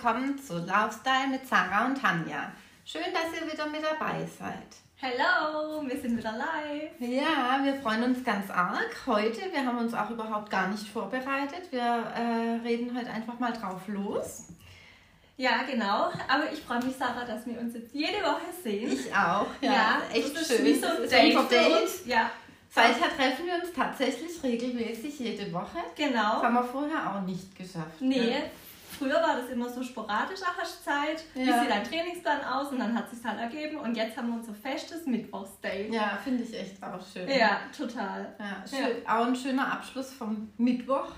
willkommen zu Laufstyle mit Sarah und Tanja. Schön, dass ihr wieder mit dabei seid. Hello, wir sind wieder live. Ja, wir freuen uns ganz arg heute. Wir haben uns auch überhaupt gar nicht vorbereitet. Wir äh, reden heute einfach mal drauf los. Ja, genau. Aber ich freue mich, Sarah, dass wir uns jetzt jede Woche sehen. Ich auch. Ja, Ja, echt das ist schön. wie so ein Das ist Date Date. uns. Ja, Seither treffen wir uns tatsächlich regelmäßig jede Woche. Das genau. haben wir vorher auch nicht geschafft. Nee, Ja. Früher war das immer so sporadisch, ach, hast Zeit, wie Ja. sieht dein Trainingsplan aus und dann hat es sich halt ergeben und jetzt haben wir unser festes Mittwochsdate. Ja, finde ich echt auch schön. Ja, total. Ja, schön. Auch ein schöner Abschluss vom Mittwoch.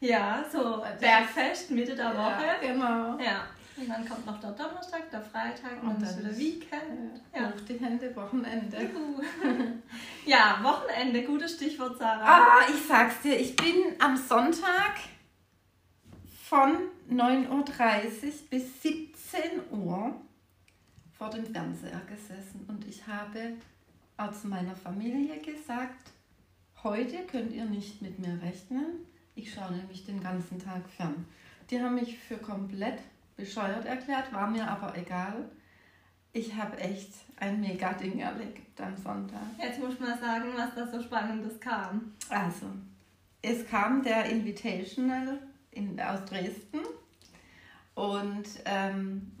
Ja, so Das Bergfest Mitte der Woche. Ja, genau. Ja. Und dann kommt noch der Donnerstag, der Freitag und Und dann ist wieder Weekend. Ja. Ja. Hoch die Hände, Wochenende. Juhu. ja, Wochenende, gutes Stichwort, Sarah. Ah, ich sag's dir, ich bin am Sonntag von 9.30 Uhr bis 17 Uhr vor dem Fernseher gesessen und ich habe auch zu meiner Familie gesagt, heute könnt ihr nicht mit mir rechnen, ich schaue nämlich den ganzen Tag fern. Die haben mich für komplett bescheuert erklärt, war mir aber egal. Ich habe echt ein Mega-Ding erlebt am Sonntag. Jetzt muss ich mal sagen, was da so Spannendes kam. Also, es kam der Invitational in, aus Dresden. Und ähm,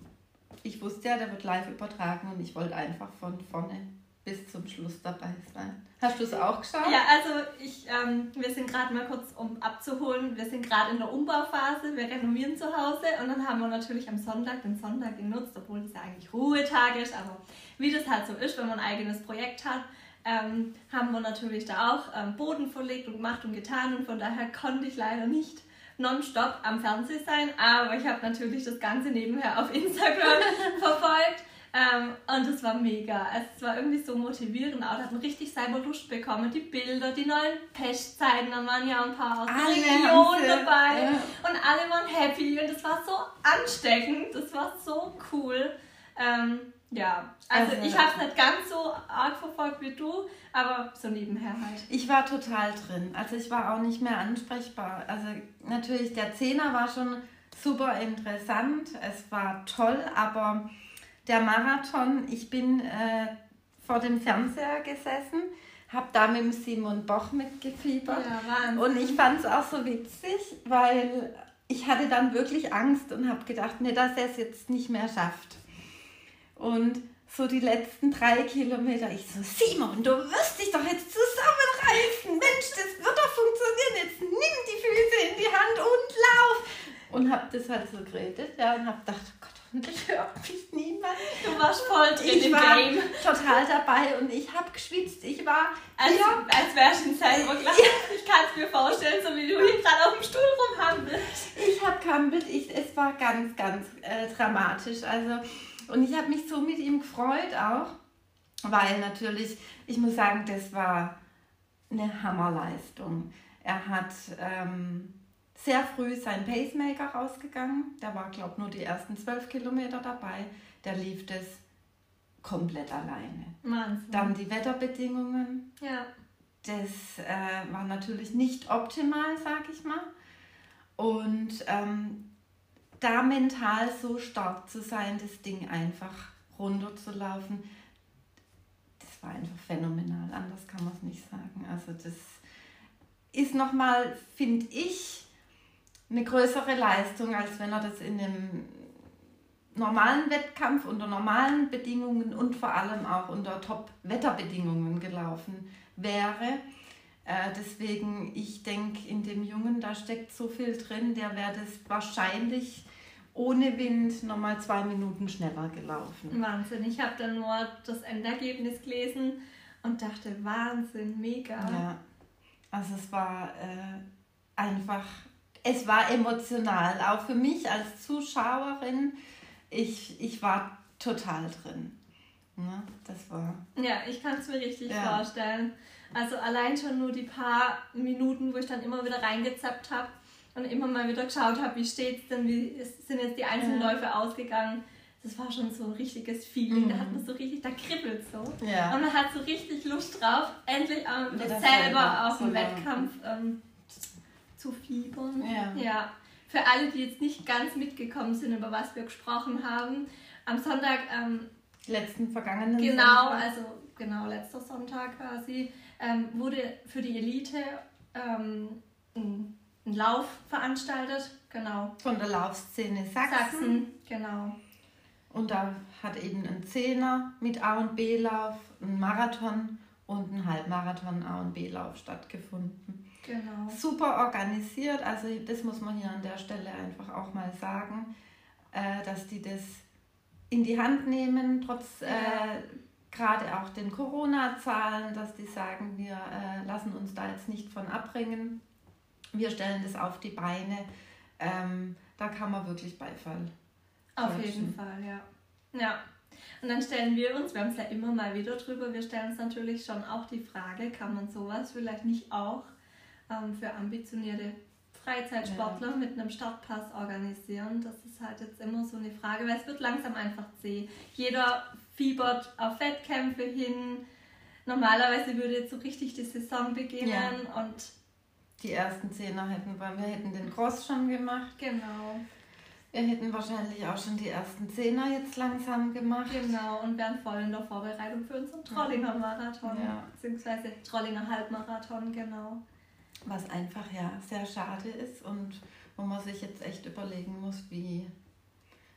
ich wusste ja, der wird live übertragen und ich wollte einfach von vorne bis zum Schluss dabei sein. Hast du es auch geschaut? Ja, also ich, ähm, wir sind gerade mal kurz, um abzuholen, wir sind gerade in der Umbauphase, wir renovieren zu Hause. Und dann haben wir natürlich am Sonntag den Sonntag genutzt, obwohl es ja eigentlich Ruhetag ist, aber wie das halt so ist, wenn man ein eigenes Projekt hat, ähm, haben wir natürlich da auch ähm, Boden verlegt und gemacht und getan. Und von daher konnte ich leider nicht nonstop am Fernsehen sein, aber ich habe natürlich das Ganze nebenher auf Instagram verfolgt. Ähm, und es war mega. Also es war irgendwie so motivierend. Auch da hat man richtig selber Lust bekommen. Die Bilder, die neuen Pestzeiten, da waren ja ein paar aus der Region dabei. ja. Und alle waren happy und es war so ansteckend. Das war so cool. Ähm, ja, also, Also- ich habe es nicht ganz so arg verfolgt wie du, aber so nebenher halt. Ich war total drin. Also ich war auch nicht mehr ansprechbar. Also natürlich, der Zehner war schon super interessant. Es war toll, aber der Marathon, ich bin äh, vor dem Fernseher gesessen, habe da mit dem Simon Boch mitgefiebert. Ja, Wahnsinn. Und ich fand es auch so witzig, weil ich hatte dann wirklich Angst und habe gedacht, nee, dass er es jetzt nicht mehr schafft. Und so die letzten drei Kilometer, ich so, Simon, du wirst dich doch jetzt zusammenreißen. Mensch, das wird doch funktionieren. Jetzt nimm die Füße in die Hand und lauf. Und habe das halt so geredet, ja, und habe gedacht, oh Gott, hoffentlich hört mich niemand. du warst voll drin Ich im war Game. total dabei und ich habe geschwitzt. Ich war Als, hier als wärst du in selber gleich. Ich kann es mir vorstellen, so wie du hier gerade auf dem Stuhl rumhandelst. Ich habe kampelt, ich, es war ganz, ganz äh, dramatisch. Also, und ich habe mich so mit ihm gefreut auch, weil natürlich, ich muss sagen, das war eine Hammerleistung. Er hat ähm, sehr früh seinen Pacemaker rausgegangen. Der war, glaube ich, nur die ersten zwölf Kilometer dabei. Der lief das komplett alleine. Wahnsinn. Dann die Wetterbedingungen. ja. Das äh, war natürlich nicht optimal, sag ich mal. Und ähm, da mental so stark zu sein, das Ding einfach runterzulaufen, das war einfach phänomenal. Anders kann man es nicht sagen. Also das ist nochmal, finde ich, eine größere Leistung, als wenn er das in einem normalen Wettkampf unter normalen Bedingungen und vor allem auch unter Top-Wetterbedingungen gelaufen wäre. Äh, deswegen, ich denke, in dem Jungen, da steckt so viel drin, der wäre das wahrscheinlich ohne Wind nochmal zwei Minuten schneller gelaufen. Wahnsinn. Ich habe dann nur das Endergebnis gelesen und dachte, Wahnsinn, mega. Ja, also es war äh, einfach, es war emotional, auch für mich als Zuschauerin. Ich, ich war total drin. Ne? Das war. Ja, ich kann es mir richtig Ja. vorstellen. Also allein schon nur die paar Minuten, wo ich dann immer wieder reingezappt habe und immer mal wieder geschaut habe, wie steht's denn, wie sind jetzt die einzelnen Ja. Läufe ausgegangen. Das war schon so ein richtiges Feeling. Da Mhm. hat man so richtig, da kribbelt so. Ja. Und man hat so richtig Lust drauf, endlich ähm, selber selber auf dem. Wettkampf ähm, zu fiebern. Ja. ja. für alle, die jetzt nicht ganz mitgekommen sind, über was wir gesprochen haben, am Sonntag. Ähm, Letzten vergangenen Genau, Sonntag. also genau, letzter Sonntag quasi, ähm, wurde für die Elite ähm, ein, ein, Lauf veranstaltet. Genau. Von der Laufszene Sachsen. Sachsen, genau. Und da hat eben ein Zehner mit A und B-Lauf, ein Marathon und ein Halbmarathon A und B-Lauf stattgefunden. Genau. Super organisiert, also das muss man hier an der Stelle einfach auch mal sagen, äh, dass die das in die Hand nehmen, trotz äh, gerade auch den Corona-Zahlen, dass die sagen, wir äh, lassen uns da jetzt nicht von abbringen, wir stellen das auf die Beine. Ähm, da kann man wirklich Beifall. Auf jeden Fall, ja. Ja. Und dann stellen wir uns, wir haben es ja immer mal wieder drüber, wir stellen uns natürlich schon auch die Frage, kann man sowas vielleicht nicht auch ähm, für ambitionierte Freizeitsportler ja. mit einem Startpass organisieren? Das ist halt jetzt immer so eine Frage, weil es wird langsam einfach zäh. Jeder fiebert auf Wettkämpfe hin. Normalerweise würde jetzt so richtig die Saison beginnen ja. und die ersten Zehner hätten wir, wir hätten den Cross schon gemacht. Genau. Wir hätten wahrscheinlich auch schon die ersten Zehner jetzt langsam gemacht. Genau, und wären voll in der Vorbereitung für unseren Trollinger Marathon, ja. beziehungsweise Trollinger Halbmarathon, genau. Was einfach ja sehr schade ist und wo man sich jetzt echt überlegen muss, wie,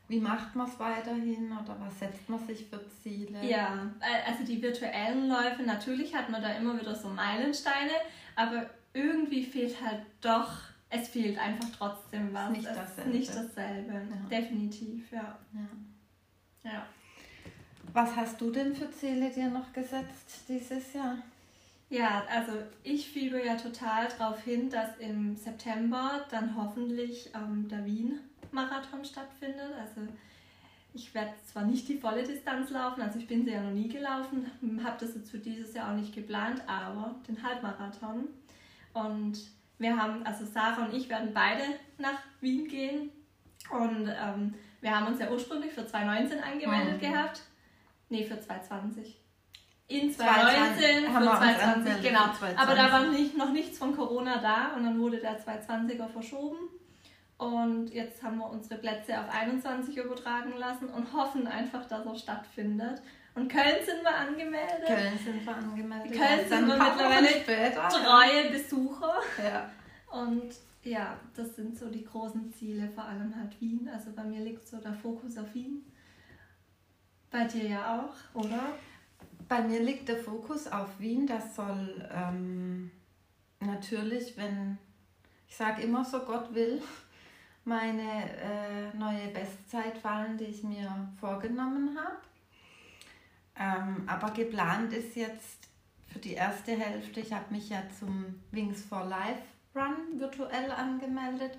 wie macht man es weiterhin oder was setzt man sich für Ziele? Ja, also die virtuellen Läufe, natürlich hat man da immer wieder so Meilensteine, aber irgendwie fehlt halt doch, es fehlt einfach trotzdem was. Nicht dasselbe. Nicht dasselbe, ja. definitiv, ja. ja. ja. Was hast du denn für Ziele dir noch gesetzt dieses Jahr? Ja, also ich fiebe ja total darauf hin, dass im September dann hoffentlich ähm, der Wien-Marathon stattfindet. Also ich werde zwar nicht die volle Distanz laufen, also ich bin sie ja noch nie gelaufen, habe das jetzt für dieses Jahr auch nicht geplant, aber den Halbmarathon. Und wir haben, also Sarah und ich werden beide nach Wien gehen. Und ähm, wir haben uns ja ursprünglich für 2019 angemeldet mhm. gehabt. Nee, für 2020 in 2019 für 2020, genau. 2020. Aber da war nicht, noch nichts von Corona da und dann wurde der 2020er verschoben. Und jetzt haben wir unsere Plätze auf 21 übertragen lassen und hoffen einfach, dass er stattfindet. Und Köln sind wir angemeldet. Köln sind wir angemeldet. Köln sind wir mittlerweile später. treue Besucher. Ja. Und ja, das sind so die großen Ziele, vor allem halt Wien. Also bei mir liegt so der Fokus auf Wien. Bei dir ja auch, oder? Bei mir liegt der Fokus auf Wien. Das soll ähm, natürlich, wenn, ich sage immer so, Gott will, meine äh, neue Bestzeit fallen, die ich mir vorgenommen habe. Ähm, aber geplant ist jetzt für die erste Hälfte, ich habe mich ja zum Wings for Life Run virtuell angemeldet.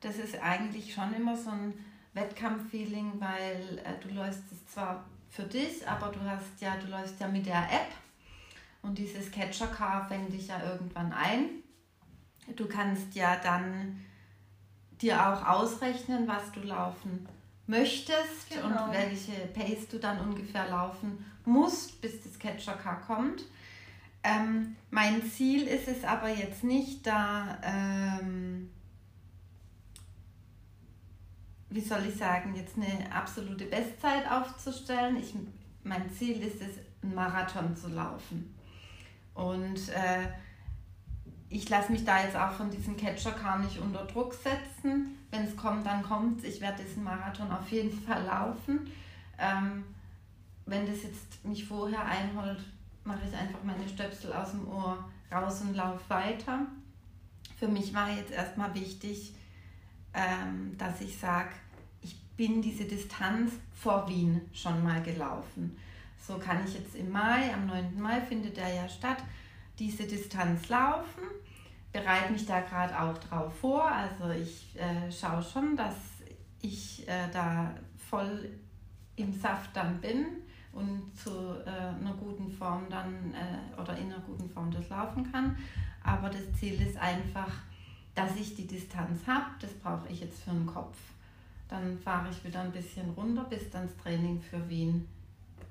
Das ist eigentlich schon immer so ein Wettkampffeeling, weil äh, du läufst es zwar für dich, aber du hast ja, du läufst ja mit der App und dieses Catcher Car fängt dich ja irgendwann ein. Du kannst ja dann dir auch ausrechnen, was du laufen möchtest genau. und welche Pace du dann ungefähr laufen musst, bis das Catcher Car kommt. Ähm, mein Ziel ist es aber jetzt nicht, da ähm, wie soll ich sagen, jetzt eine absolute Bestzeit aufzustellen. Ich, mein Ziel ist es, einen Marathon zu laufen. Und äh, ich lasse mich da jetzt auch von diesem Catcher Car nicht unter Druck setzen. Wenn es kommt, dann kommt Ich werde diesen Marathon auf jeden Fall laufen. Ähm, wenn das jetzt mich vorher einholt, mache ich einfach meine Stöpsel aus dem Ohr raus und laufe weiter. Für mich war jetzt erstmal wichtig, ähm, dass ich sage, ich bin diese Distanz vor Wien schon mal gelaufen. So kann ich jetzt im Mai, am 9. Mai findet er ja statt, diese Distanz laufen, bereite mich da gerade auch drauf vor. Also ich äh, schaue schon, dass ich äh, da voll im Saft dann bin und zu äh, einer guten Form dann äh, oder in einer guten Form das laufen kann. Aber das Ziel ist einfach, dass ich die Distanz habe, das brauche ich jetzt für den Kopf. Dann fahre ich wieder ein bisschen runter, bis dann das Training für Wien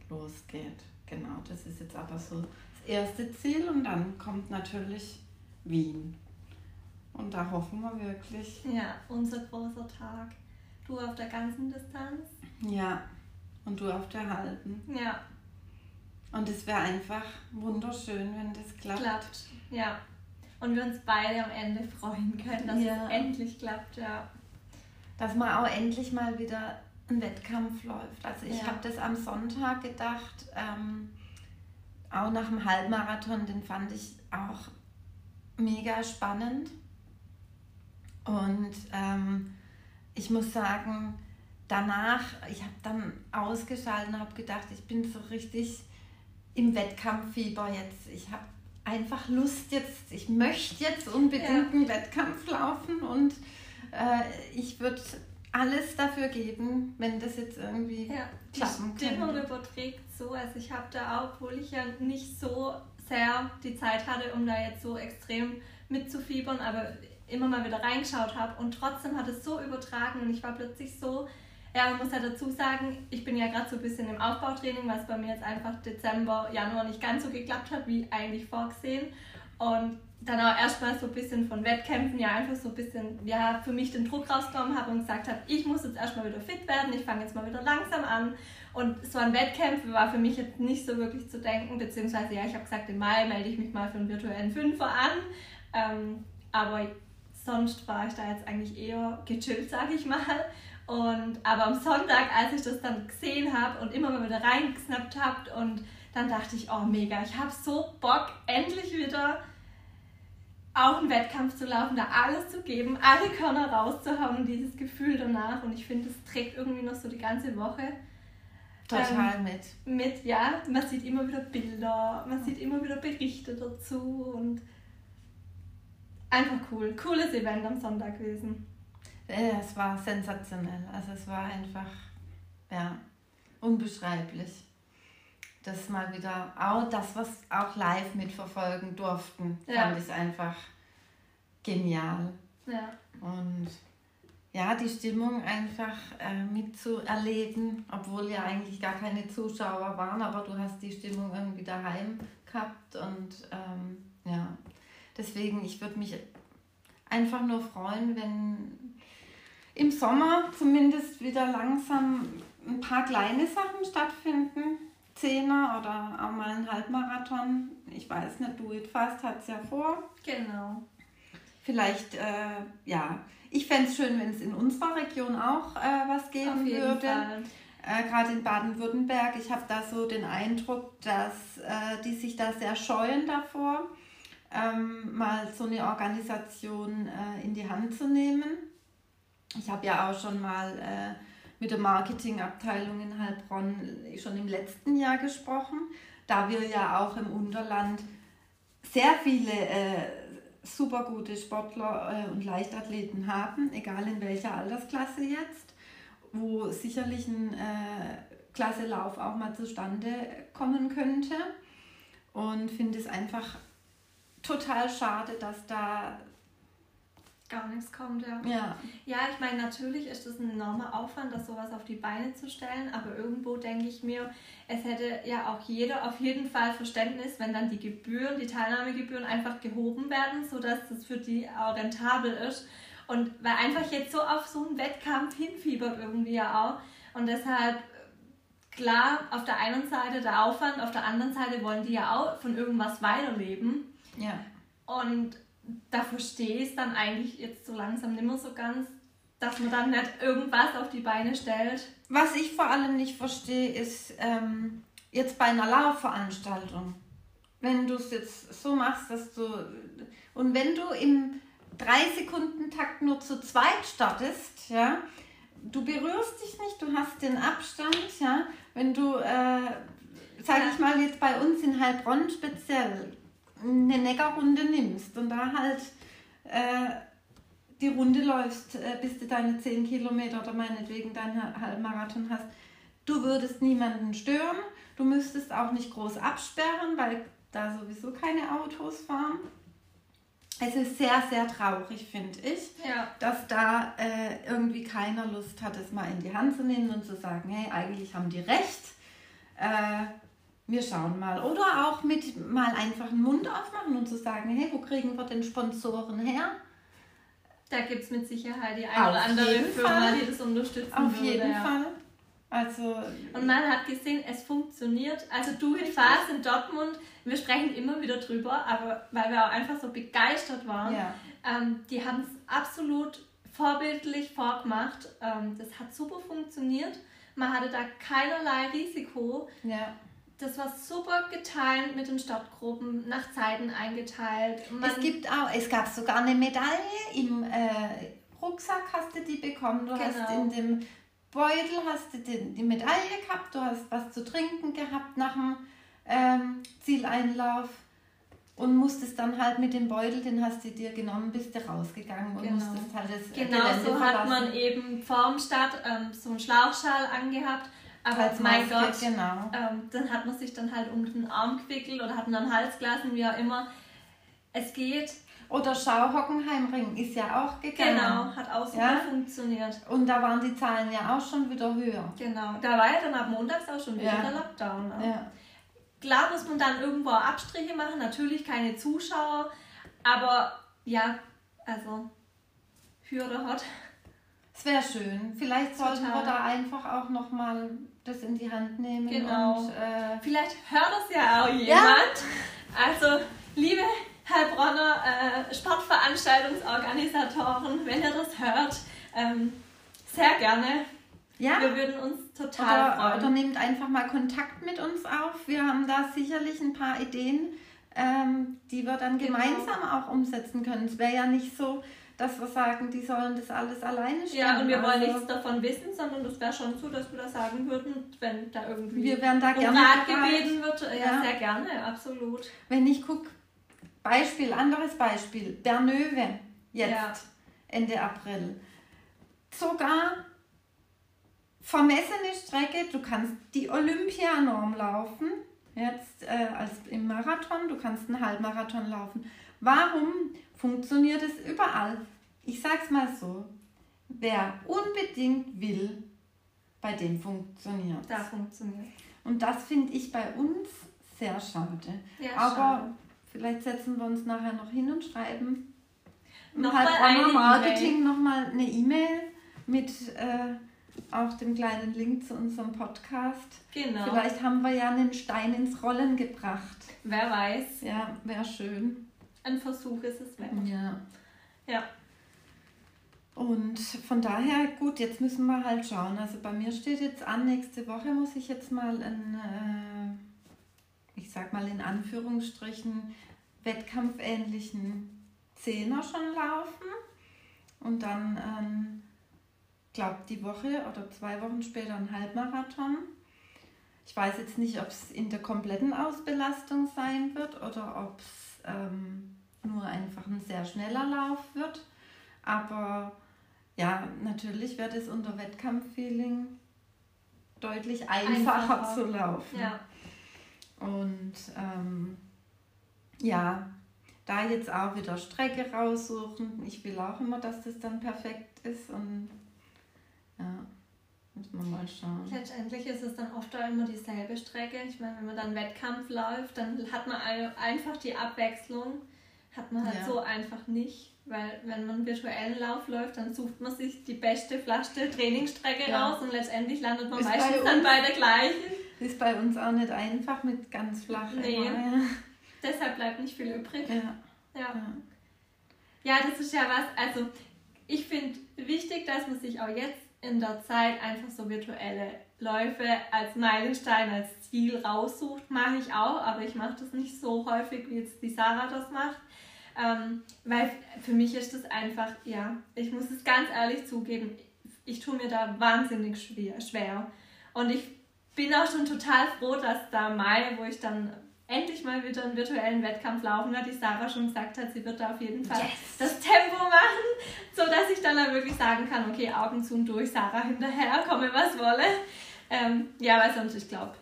losgeht. Genau, das ist jetzt aber so das erste Ziel und dann kommt natürlich Wien. Und da hoffen wir wirklich. Ja, unser großer Tag. Du auf der ganzen Distanz. Ja, und du auf der halben. Ja. Und es wäre einfach wunderschön, wenn das klappt. Klappt, ja. Und wir uns beide am Ende freuen können, dass Ja. es endlich klappt, ja. Dass man auch endlich mal wieder ein Wettkampf läuft. Also ich Ja. habe das am Sonntag gedacht, ähm, auch nach dem Halbmarathon, den fand ich auch mega spannend. Und ähm, ich muss sagen, danach, ich habe dann ausgeschaltet und habe gedacht, ich bin so richtig im Wettkampffieber jetzt. Ich habe einfach Lust jetzt, ich möchte jetzt unbedingt Ja. einen Wettkampf laufen und äh, ich würde alles dafür geben, wenn das jetzt irgendwie Ja, die klappen Stimmung könnte. überträgt so. Also ich habe da auch, obwohl ich ja nicht so sehr die Zeit hatte, um da jetzt so extrem mitzufiebern, aber immer mal wieder reingeschaut habe und trotzdem hat es so übertragen und ich war plötzlich so, ja, man muss ja dazu sagen, ich bin ja gerade so ein bisschen im Aufbautraining, was bei mir jetzt einfach Dezember, Januar nicht ganz so geklappt hat, wie eigentlich vorgesehen. Und dann auch erstmal so ein bisschen von Wettkämpfen, ja, einfach so ein bisschen, ja, für mich den Druck rausgenommen habe und gesagt habe, ich muss jetzt erstmal wieder fit werden, ich fange jetzt mal wieder langsam an. Und so an Wettkämpfe war für mich jetzt nicht so wirklich zu denken, beziehungsweise ja, ich habe gesagt, im Mai melde ich mich mal für einen virtuellen Fünfer an. Ähm, aber sonst war ich da jetzt eigentlich eher gechillt, sage ich mal. Und aber am Sonntag, als ich das dann gesehen habe und immer mal wieder reingesnappt habe und dann dachte ich, oh mega, ich habe so Bock, endlich wieder auch einen Wettkampf zu laufen, da alles zu geben, alle Körner rauszuhauen dieses Gefühl danach. Und ich finde, es trägt irgendwie noch so die ganze Woche Total mit. mit, ja, man sieht immer wieder Bilder, man sieht immer wieder Berichte dazu und einfach cool. Cooles Event am Sonntag gewesen. Es war sensationell. Also es war einfach, ja, unbeschreiblich. Das mal wieder, auch das, was auch live mitverfolgen durften, Ja. fand ich einfach genial. Ja, Und ja, die Stimmung einfach äh, mitzuerleben, obwohl ja eigentlich gar keine Zuschauer waren, aber du hast die Stimmung irgendwie daheim gehabt und ähm, ja, deswegen, ich würde mich einfach nur freuen, wenn im Sommer zumindest wieder langsam ein paar kleine Sachen stattfinden. Zehner oder auch mal ein Halbmarathon. Ich weiß nicht, Do It Fast hat es ja vor. genau. Vielleicht, äh, ja, ich fände es schön, wenn es in unserer Region auch äh, was geben Auf jeden würde. Fall. Äh, Gerade in Baden-Württemberg. Ich habe da so den Eindruck, dass äh, die sich da sehr scheuen davor, ähm, mal so eine Organisation äh, in die Hand zu nehmen. Ich habe ja auch schon mal äh, mit der Marketingabteilung in Heilbronn schon im letzten Jahr gesprochen, da wir ja auch im Unterland sehr viele äh, super gute Sportler äh, und Leichtathleten haben, egal in welcher Altersklasse jetzt, wo sicherlich ein äh, klasse Lauf auch mal zustande kommen könnte. Und finde es einfach total schade, dass da Gar nichts kommt, ja. ja, Ja, ich meine, natürlich ist es ein enormer Aufwand, das sowas auf die Beine zu stellen, aber irgendwo denke ich mir, es hätte ja auch jeder auf jeden Fall Verständnis, wenn dann die Gebühren, die Teilnahmegebühren einfach gehoben werden, sodass das für die auch rentabel ist. Und weil einfach jetzt so auf so einen Wettkampf hinfiebert irgendwie ja auch. Und deshalb, klar, auf der einen Seite der Aufwand, auf der anderen Seite wollen die ja auch von irgendwas weiterleben. ja. Und da verstehe ich es dann eigentlich jetzt so langsam nicht mehr so ganz, dass man dann nicht irgendwas auf die Beine stellt. Was ich vor allem nicht verstehe, ist ähm, jetzt bei einer Laufveranstaltung, wenn du es jetzt so machst, dass du und wenn du im 3-Sekunden-Takt nur zu zweit startest, ja, du berührst dich nicht, du hast den Abstand, ja, wenn du, äh, sag ich mal jetzt bei uns in Heilbronn speziell, eine Neckarrunde nimmst und da halt äh, die Runde läufst, äh, bis du deine 10 Kilometer oder meinetwegen deinen Ha- Halbmarathon hast, du würdest niemanden stören, du müsstest auch nicht groß absperren, weil da sowieso keine Autos fahren. Es ist sehr, sehr traurig, finde ich, Ja. dass da äh, irgendwie keiner Lust hat, es mal in die Hand zu nehmen und zu sagen, hey, eigentlich haben die recht. Äh, wir schauen mal. Oder auch mit mal einfach den Mund aufmachen und zu sagen, hey, wo kriegen wir denn Sponsoren her? Da gibt es mit Sicherheit die eine oder andere Firma, Fall. die das unterstützen Auf würde. jeden ja. Fall. Also, und man hat gesehen, es funktioniert. Also du in Fast in Dortmund, wir sprechen immer wieder drüber, aber weil wir auch einfach so begeistert waren, ja. ähm, die haben es absolut vorbildlich vorgemacht. Ähm, das hat super funktioniert. Man hatte da keinerlei Risiko. Ja. Das war super geteilt mit den Stadtgruppen, nach Zeiten eingeteilt. Man es gibt auch, es gab sogar eine Medaille im äh, Rucksack hast du die bekommen. Du genau. hast in dem Beutel hast du die, die, Medaille gehabt, du hast was zu trinken gehabt nach dem ähm, Zieleinlauf und musstest dann halt mit dem Beutel, den hast du dir genommen, bist du rausgegangen und genau. musstest halt das Genau, so hat man eben vorm Start ähm, so einen Schlauchschal angehabt. Aber mein Gott, genau. ähm, dann hat man sich dann halt um den Arm gewickelt oder hat einen am Hals gelassen, wie auch immer. Es geht. Oder Schau Hockenheimring ist ja auch gegangen. Genau, hat auch super ja? funktioniert. Und da waren die Zahlen ja auch schon wieder höher. Genau, da war ja dann ab montags auch schon wieder ja. der Lockdown. Ne? Ja. Klar muss man dann irgendwo Abstriche machen, natürlich keine Zuschauer, aber ja, also oder hot. Es wäre schön. Vielleicht sollten Total. wir da einfach auch nochmal das in die Hand nehmen. Genau. Und, äh, Vielleicht hört das ja auch jemand. Ja. Also, liebe Heilbronner äh, Sportveranstaltungsorganisatoren, wenn ihr das hört, ähm, sehr gerne ja. Wir würden uns total oder, freuen. Oder nehmt einfach mal Kontakt mit uns auf. Wir haben da sicherlich ein paar Ideen, ähm, die wir dann genau. gemeinsam auch umsetzen können. Es wäre ja nicht so, dass wir sagen, die sollen das alles alleine stellen. Ja, und wir wollen also, nichts davon wissen, sondern das wäre schon so, dass wir das sagen würden, wenn da irgendwie wir werden da gerne Rat gebeten wird. Ja, ja, sehr gerne, absolut. Wenn ich gucke, Beispiel, anderes Beispiel, Bernöwe, jetzt, ja. Ende April. Sogar vermessene Strecke, du kannst die Olympianorm laufen, jetzt äh, als im Marathon, du kannst einen Halbmarathon laufen. Warum funktioniert es überall? Ich sag's mal so, wer unbedingt will, bei dem funktioniert Da funktioniert. Und das finde ich bei uns sehr schade. Ja, Aber schade. vielleicht setzen wir uns nachher noch hin und schreiben noch halt Marketing nochmal eine E-Mail mit äh, auch dem kleinen Link zu unserem Podcast. Genau. Vielleicht haben wir ja einen Stein ins Rollen gebracht. Wer weiß. Ja, wäre schön. Ein Versuch ist es wert. Ja. Ja. Und von daher, gut, jetzt müssen wir halt schauen. Also bei mir steht jetzt an, nächste Woche muss ich jetzt mal einen, äh, ich sag mal in Anführungsstrichen, wettkampfähnlichen Zehner schon laufen. Und dann ähm, glaube, die Woche oder zwei Wochen später ein Halbmarathon. Ich weiß jetzt nicht, ob es in der kompletten Ausbelastung sein wird oder ob es ähm, nur einfach ein sehr schneller Lauf wird. Aber ja, natürlich wird es unter Wettkampffeeling deutlich einfacher, einfacher. zu laufen. Ja. Und ähm, ja, da jetzt auch wieder Strecke raussuchen. Ich will auch immer, dass das dann perfekt ist und ja, muss man mal schauen. Letztendlich ist es dann oft auch immer dieselbe Strecke. Ich meine, wenn man dann Wettkampf läuft, dann hat man einfach die Abwechslung, hat man halt ja. so einfach nicht. Weil wenn man virtuellen Lauf läuft, dann sucht man sich die beste, flaschte Trainingsstrecke ja. raus und letztendlich landet man ist meistens bei dann bei der gleichen. Ist bei uns auch nicht einfach mit ganz flachen. Nee. Immer, ja. Deshalb bleibt nicht viel übrig. Ja. Ja. ja, das ist ja was, also ich finde wichtig, dass man sich auch jetzt in der Zeit einfach so virtuelle Läufe als Meilenstein, als Ziel raussucht. Mache ich auch, aber ich mache das nicht so häufig, wie jetzt die Sarah das macht. Ähm, weil für mich ist das einfach, ja, ich muss es ganz ehrlich zugeben, ich tue mir da wahnsinnig schwer. schwer. Und ich bin auch schon total froh, dass da Mai, wo ich dann endlich mal wieder einen virtuellen Wettkampf laufen wird. Die Sarah schon gesagt hat, sie wird da auf jeden Fall yes. das Tempo machen, sodass ich dann, dann wirklich sagen kann, okay, Augen zu und durch, Sarah hinterher, komme was wolle. Ähm, ja, weil sonst, ich glaube,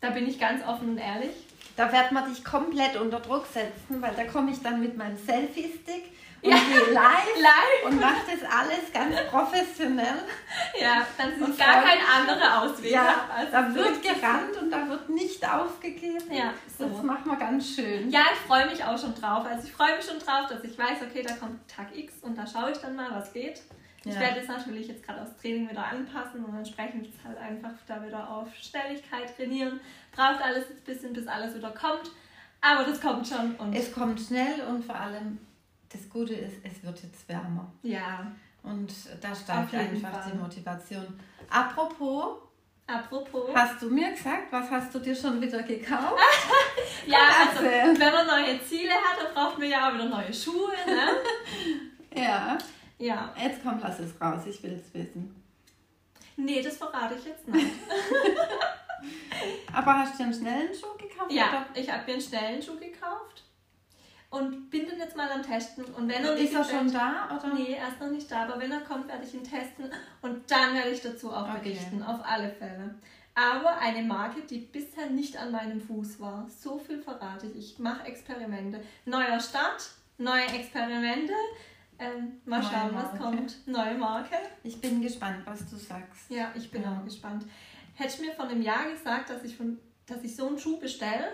da bin ich ganz offen und ehrlich. Da wird man dich komplett unter Druck setzen, weil da komme ich dann mit meinem Selfie-Stick und Ja. gehe live, Live. und mache das alles ganz professionell. Ja, dann sind gar kein anderer Ausweg. Ja, Also da wird gerannt und da wird nicht aufgegeben. Ja, so. Das machen wir ganz schön. Ja, ich freue mich auch schon drauf. Also ich freue mich schon drauf, dass ich weiß, okay, da kommt Tag X und da schaue ich dann mal, was geht. Ich Ja. werde es natürlich jetzt gerade aufs Training wieder anpassen und entsprechend jetzt halt einfach da wieder auf Schnelligkeit trainieren. Braucht alles jetzt ein bisschen, bis alles wieder kommt. Aber das kommt schon und Es kommt schnell und vor allem das Gute ist, es wird jetzt wärmer. ja. Und da steigt einfach Fall. die Motivation. Apropos, Apropos. hast du mir gesagt, was hast du dir schon wieder gekauft? Ja, also wenn man neue Ziele hat, dann braucht man ja auch wieder neue Schuhe. Ne? Ja. Ja. Jetzt komm, lass es raus, ich will es wissen. Nee, das verrate ich jetzt nicht. Aber hast du dir einen schnellen Schuh gekauft? Ja, ich habe mir einen schnellen Schuh gekauft und bin den jetzt mal am Testen. Und wenn er Oder? Ist er schon da? Oder? Nee, er ist noch nicht da, aber wenn er kommt, werde ich ihn testen und dann werde ich dazu auch Okay. berichten, auf alle Fälle. Aber eine Marke, die bisher nicht an meinem Fuß war. So viel verrate ich. Ich mache Experimente. Neuer Start, neue Experimente. Ähm, mal Neue schauen, was Marke. kommt. Neue Marke. Ich bin gespannt, was du sagst. Ja, ich bin Ja. auch gespannt. Hätte ich mir vor einem Jahr gesagt, dass ich, von, dass ich so einen Schuh bestelle,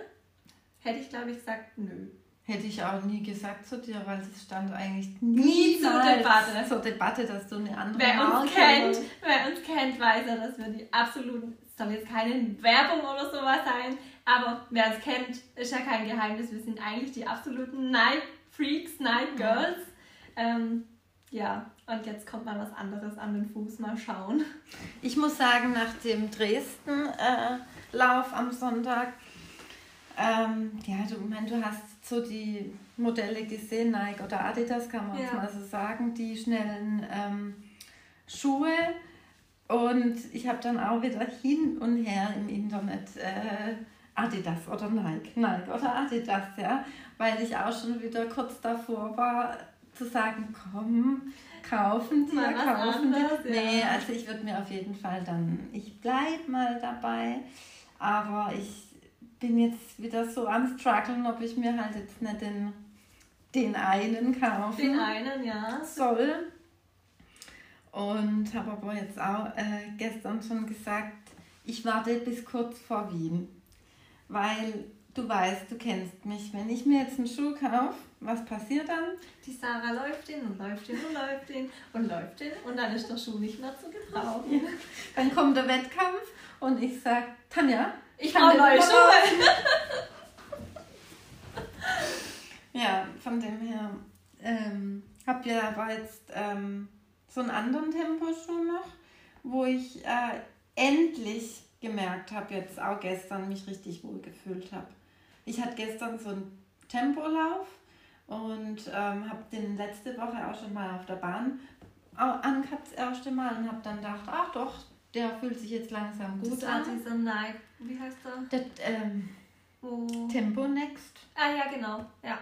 hätte ich, glaube ich, gesagt, nö. Hätte ich auch nie gesagt zu dir, weil es stand eigentlich Nie zur Debatte. zur Debatte, dass du eine andere Wer Marke uns kennt, oder- wer uns kennt, weiß ja, dass wir die absoluten, es soll jetzt keine Werbung oder sowas sein, aber wer uns kennt, ist ja kein Geheimnis. Wir sind eigentlich die absoluten Night Freaks, Night Girls. Ähm, ja, und jetzt kommt mal was anderes an den Fuß. Mal schauen. Ich muss sagen, nach dem Dresden-Lauf am Sonntag, ähm, ja, du, mein, du hast so die Modelle gesehen, Nike oder Adidas, kann man Ja. mal so sagen, die schnellen ähm, Schuhe. Und ich habe dann auch wieder hin und her im Internet äh, Adidas oder Nike, Nike oder Adidas, ja, weil ich auch schon wieder kurz davor war zu sagen, komm, kaufen die, Mal kaufen die. ja. Nee, also ich würde mir auf jeden Fall dann, ich bleib mal dabei, aber ich bin jetzt wieder so am struggeln, ob ich mir halt jetzt nicht den, den einen kaufen Den einen, ja. soll. Und habe aber jetzt auch äh, gestern schon gesagt, ich warte bis kurz vor Wien. Weil du weißt, du kennst mich. Wenn ich mir jetzt einen Schuh kaufe, was passiert dann? Die Sarah läuft ihn und läuft ihn und läuft ihn und läuft ihn und dann ist der Schuh nicht mehr zu gebrauchen. Dann kommt der Wettkampf und ich sage, Tanja, Ich den neue. Schuhe. Ja, von dem her ähm, habe ja aber jetzt ähm, so einen anderen Temposchuh noch, wo ich äh, endlich gemerkt habe, jetzt auch gestern mich richtig wohl gefühlt habe. Ich hatte gestern so einen Tempolauf und ähm, habe den letzte Woche auch schon mal auf der Bahn angehabt, das erste Mal und habe dann gedacht, ach doch, der fühlt sich jetzt langsam gut Das an. dieser Nike, wie heißt der? Der ähm, Wo... Tempo Next. Ah ja, genau. Ja.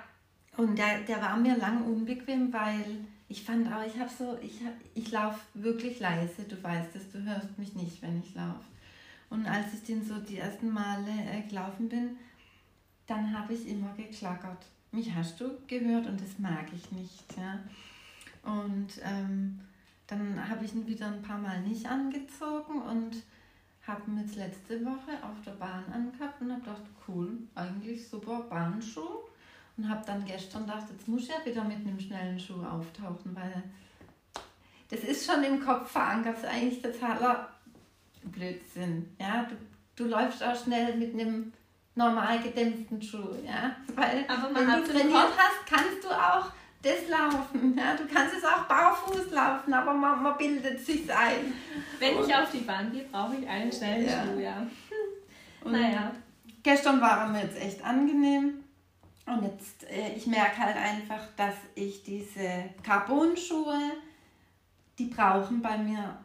Und der, der war mir lang unbequem, weil ich fand auch, ich habe so, ich, hab, ich laufe wirklich leise, du weißt es, du hörst mich nicht, wenn ich laufe. Und als ich den so die ersten Male äh, gelaufen bin, dann habe ich immer geklackert. Mich hast du gehört und das mag ich nicht. Ja? Und ähm, dann habe ich ihn wieder ein paar Mal nicht angezogen und habe ihn jetzt letzte Woche auf der Bahn angehabt und habe gedacht, cool, eigentlich super Bahnschuh. Und habe dann gestern gedacht, jetzt muss ich ja wieder mit einem schnellen Schuh auftauchen, weil das ist schon im Kopf verankert. Das ist eigentlich totaler Blödsinn. Ja? Du, du läufst auch schnell mit einem normal gedämpften Schuh. Ja? Weil wenn du trainiert Kopf- hast, kannst du auch das laufen. Ja? Du kannst es auch barfuß laufen, aber man, man bildet sich ein. Wenn ich auf die Bahn gehe, brauche ich einen schnellen Ja. Schuh, ja. Und Naja. Gestern war er mir jetzt echt angenehm. Und jetzt, äh, ich merke halt einfach, dass ich diese Carbon-Schuhe, die brauchen bei mir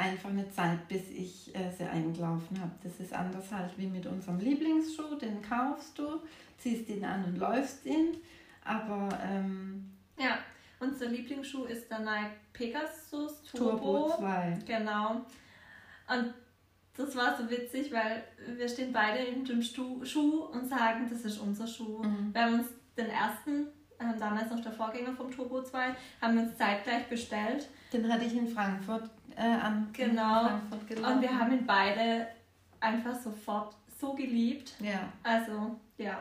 einfach eine Zeit, bis ich äh, sie eingelaufen habe. Das ist anders halt wie mit unserem Lieblingsschuh, den kaufst du, ziehst ihn an und läufst ihn. Aber ähm, Ja, unser Lieblingsschuh ist der Nike Pegasus Turbo Turbo. 2. Genau. Und das war so witzig, weil wir stehen beide in dem Stu Schuh und sagen, das ist unser Schuh. Mhm. Wir haben uns den ersten, äh, damals noch der Vorgänger vom Turbo 2, haben wir uns zeitgleich bestellt. Den hatte ich in Frankfurt äh, an Genau. Frankfurt gelaufen. Und wir haben ihn beide einfach sofort so geliebt. ja. Also, ja.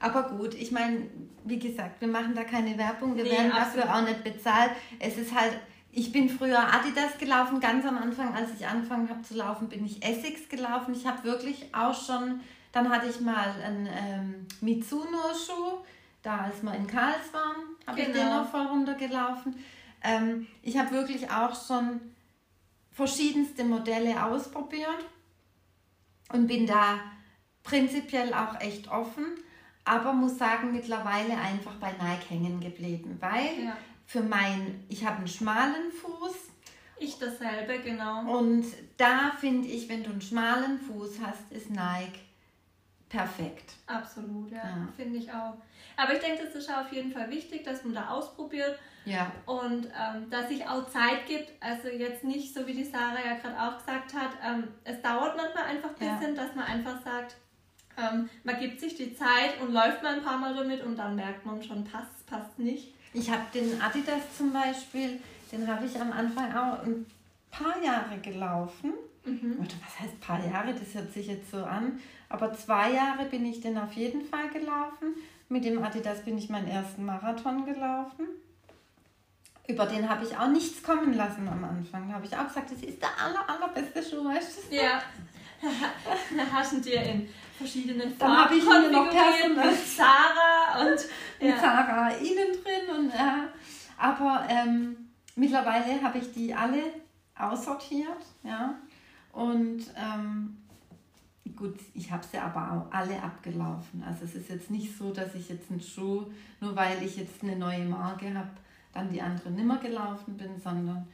Aber gut, ich meine, wie gesagt, wir machen da keine Werbung, wir Nee, werden dafür absolut. auch nicht bezahlt. Es ist halt, ich bin früher Adidas gelaufen, ganz am Anfang, als ich angefangen habe zu laufen, bin ich Essex gelaufen. Ich habe wirklich auch schon, dann hatte ich mal einen ähm, Mitsuno-Schuh, da als wir in Karls waren, habe ich den Genau. noch voll runtergelaufen. Ähm, ich habe wirklich auch schon verschiedenste Modelle ausprobiert und bin da prinzipiell auch echt offen, aber muss sagen, mittlerweile einfach bei Nike hängen geblieben, weil ja. für mein, ich habe einen schmalen Fuß Ich dasselbe, genau. und da finde ich, wenn du einen schmalen Fuß hast, ist Nike perfekt. Absolut, ja. Ja. Finde ich auch. Aber ich denke, das ist auf jeden Fall wichtig, dass man da ausprobiert Ja, und ähm, dass sich auch Zeit gibt. Also jetzt nicht so, wie die Sarah ja gerade auch gesagt hat, ähm, es dauert manchmal einfach ein Ja. bisschen, dass man einfach sagt, ähm, man gibt sich die Zeit und läuft mal ein paar Mal damit und dann merkt man schon, passt, passt nicht. ich habe den Adidas zum Beispiel, den habe ich am Anfang auch ein paar Jahre gelaufen. Mhm. Oder was heißt paar Jahre? Das hört sich jetzt so an. Aber zwei Jahre bin ich den auf jeden Fall gelaufen. Mit dem Adidas bin ich meinen ersten Marathon gelaufen. Über den habe ich auch nichts kommen lassen am Anfang. Da habe ich auch gesagt, das ist der aller, allerbeste Schuh, weißt du? Ja. da hast du dir in verschiedenen Dann hab Farben ich ihn noch personal- mit Sarah und Mit ja. Sarah innen drin. Und, äh, aber ähm, mittlerweile habe ich die alle aussortiert. Ja? Und ähm, gut, ich habe sie aber auch alle abgelaufen. Also es ist jetzt nicht so, dass ich jetzt einen Schuh, nur weil ich jetzt eine neue Marke habe, dann die andere nimmer gelaufen bin, sondern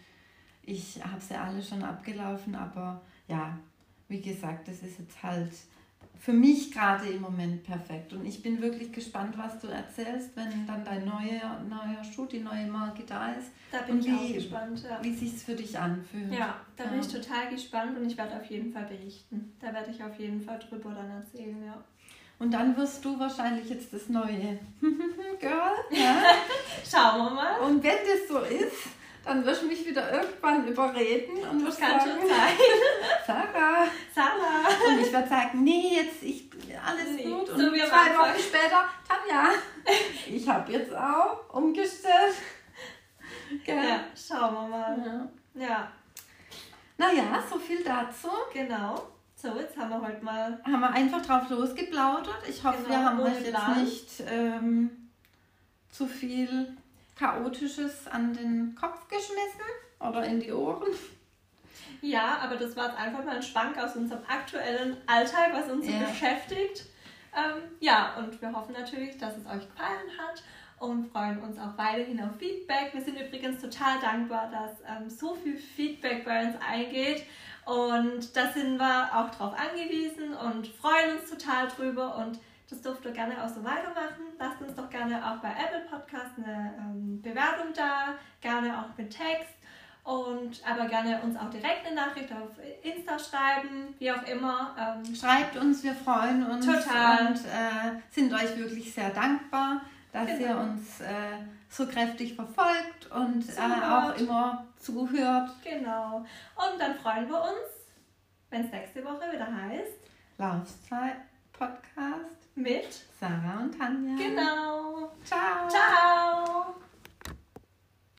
ich habe sie alle schon abgelaufen. Aber ja, wie gesagt, das ist jetzt halt für mich gerade im Moment perfekt. Und ich bin wirklich gespannt, was du erzählst, wenn dann dein neuer, neuer Schuh, die neue Marke da ist, Da bin Und ich auch wie- gespannt. Ja. wie sich für dich anfühlt. Ja, da bin Ja. ich total gespannt und ich werde auf jeden Fall berichten. Da werde ich auf jeden Fall drüber dann erzählen, ja. Und dann wirst du wahrscheinlich jetzt das neue Girl. Ja? Schauen wir mal. Und wenn das so ist, dann wirst du mich wieder irgendwann überreden und wirst kann sagen, schon sein. Sarah. Sarah. Und ich werde sagen, nee, jetzt ich alles Nee, gut. so Und zwei. Wochen später, Tanja, ich habe jetzt auch umgestellt. Gell? Ja, schauen wir mal. Ja. Ja, Naja, so viel dazu. genau. So, jetzt haben wir heute mal. Haben wir einfach drauf losgeplaudert. Ich hoffe, Genau, wir haben euch jetzt nicht ähm, zu viel Chaotisches an den Kopf geschmissen oder in die Ohren. Ja, aber das war jetzt einfach mal ein Schwank aus unserem aktuellen Alltag, was uns so Ja. beschäftigt. Ähm, ja, und wir hoffen natürlich, dass es euch gefallen hat und freuen uns auch weiterhin auf Feedback. Wir sind übrigens total dankbar, dass ähm, so viel Feedback bei uns eingeht. Und da sind wir auch drauf angewiesen und freuen uns total drüber. Und das dürft ihr gerne auch so weitermachen. Lasst uns doch gerne auch bei Apple Podcast eine ähm, Bewertung da, gerne auch mit Text. Und aber gerne uns auch direkt eine Nachricht auf Insta schreiben, wie auch immer. Ähm, Schreibt uns, wir freuen uns Total. und äh, sind euch wirklich sehr dankbar, dass Genau. ihr uns äh, so kräftig verfolgt und äh, auch immer zuhört. genau. Und dann freuen wir uns, wenn es nächste Woche wieder heißt, Laufzeit Podcast mit. Sarah und Tanja. Genau. Ciao. Ciao.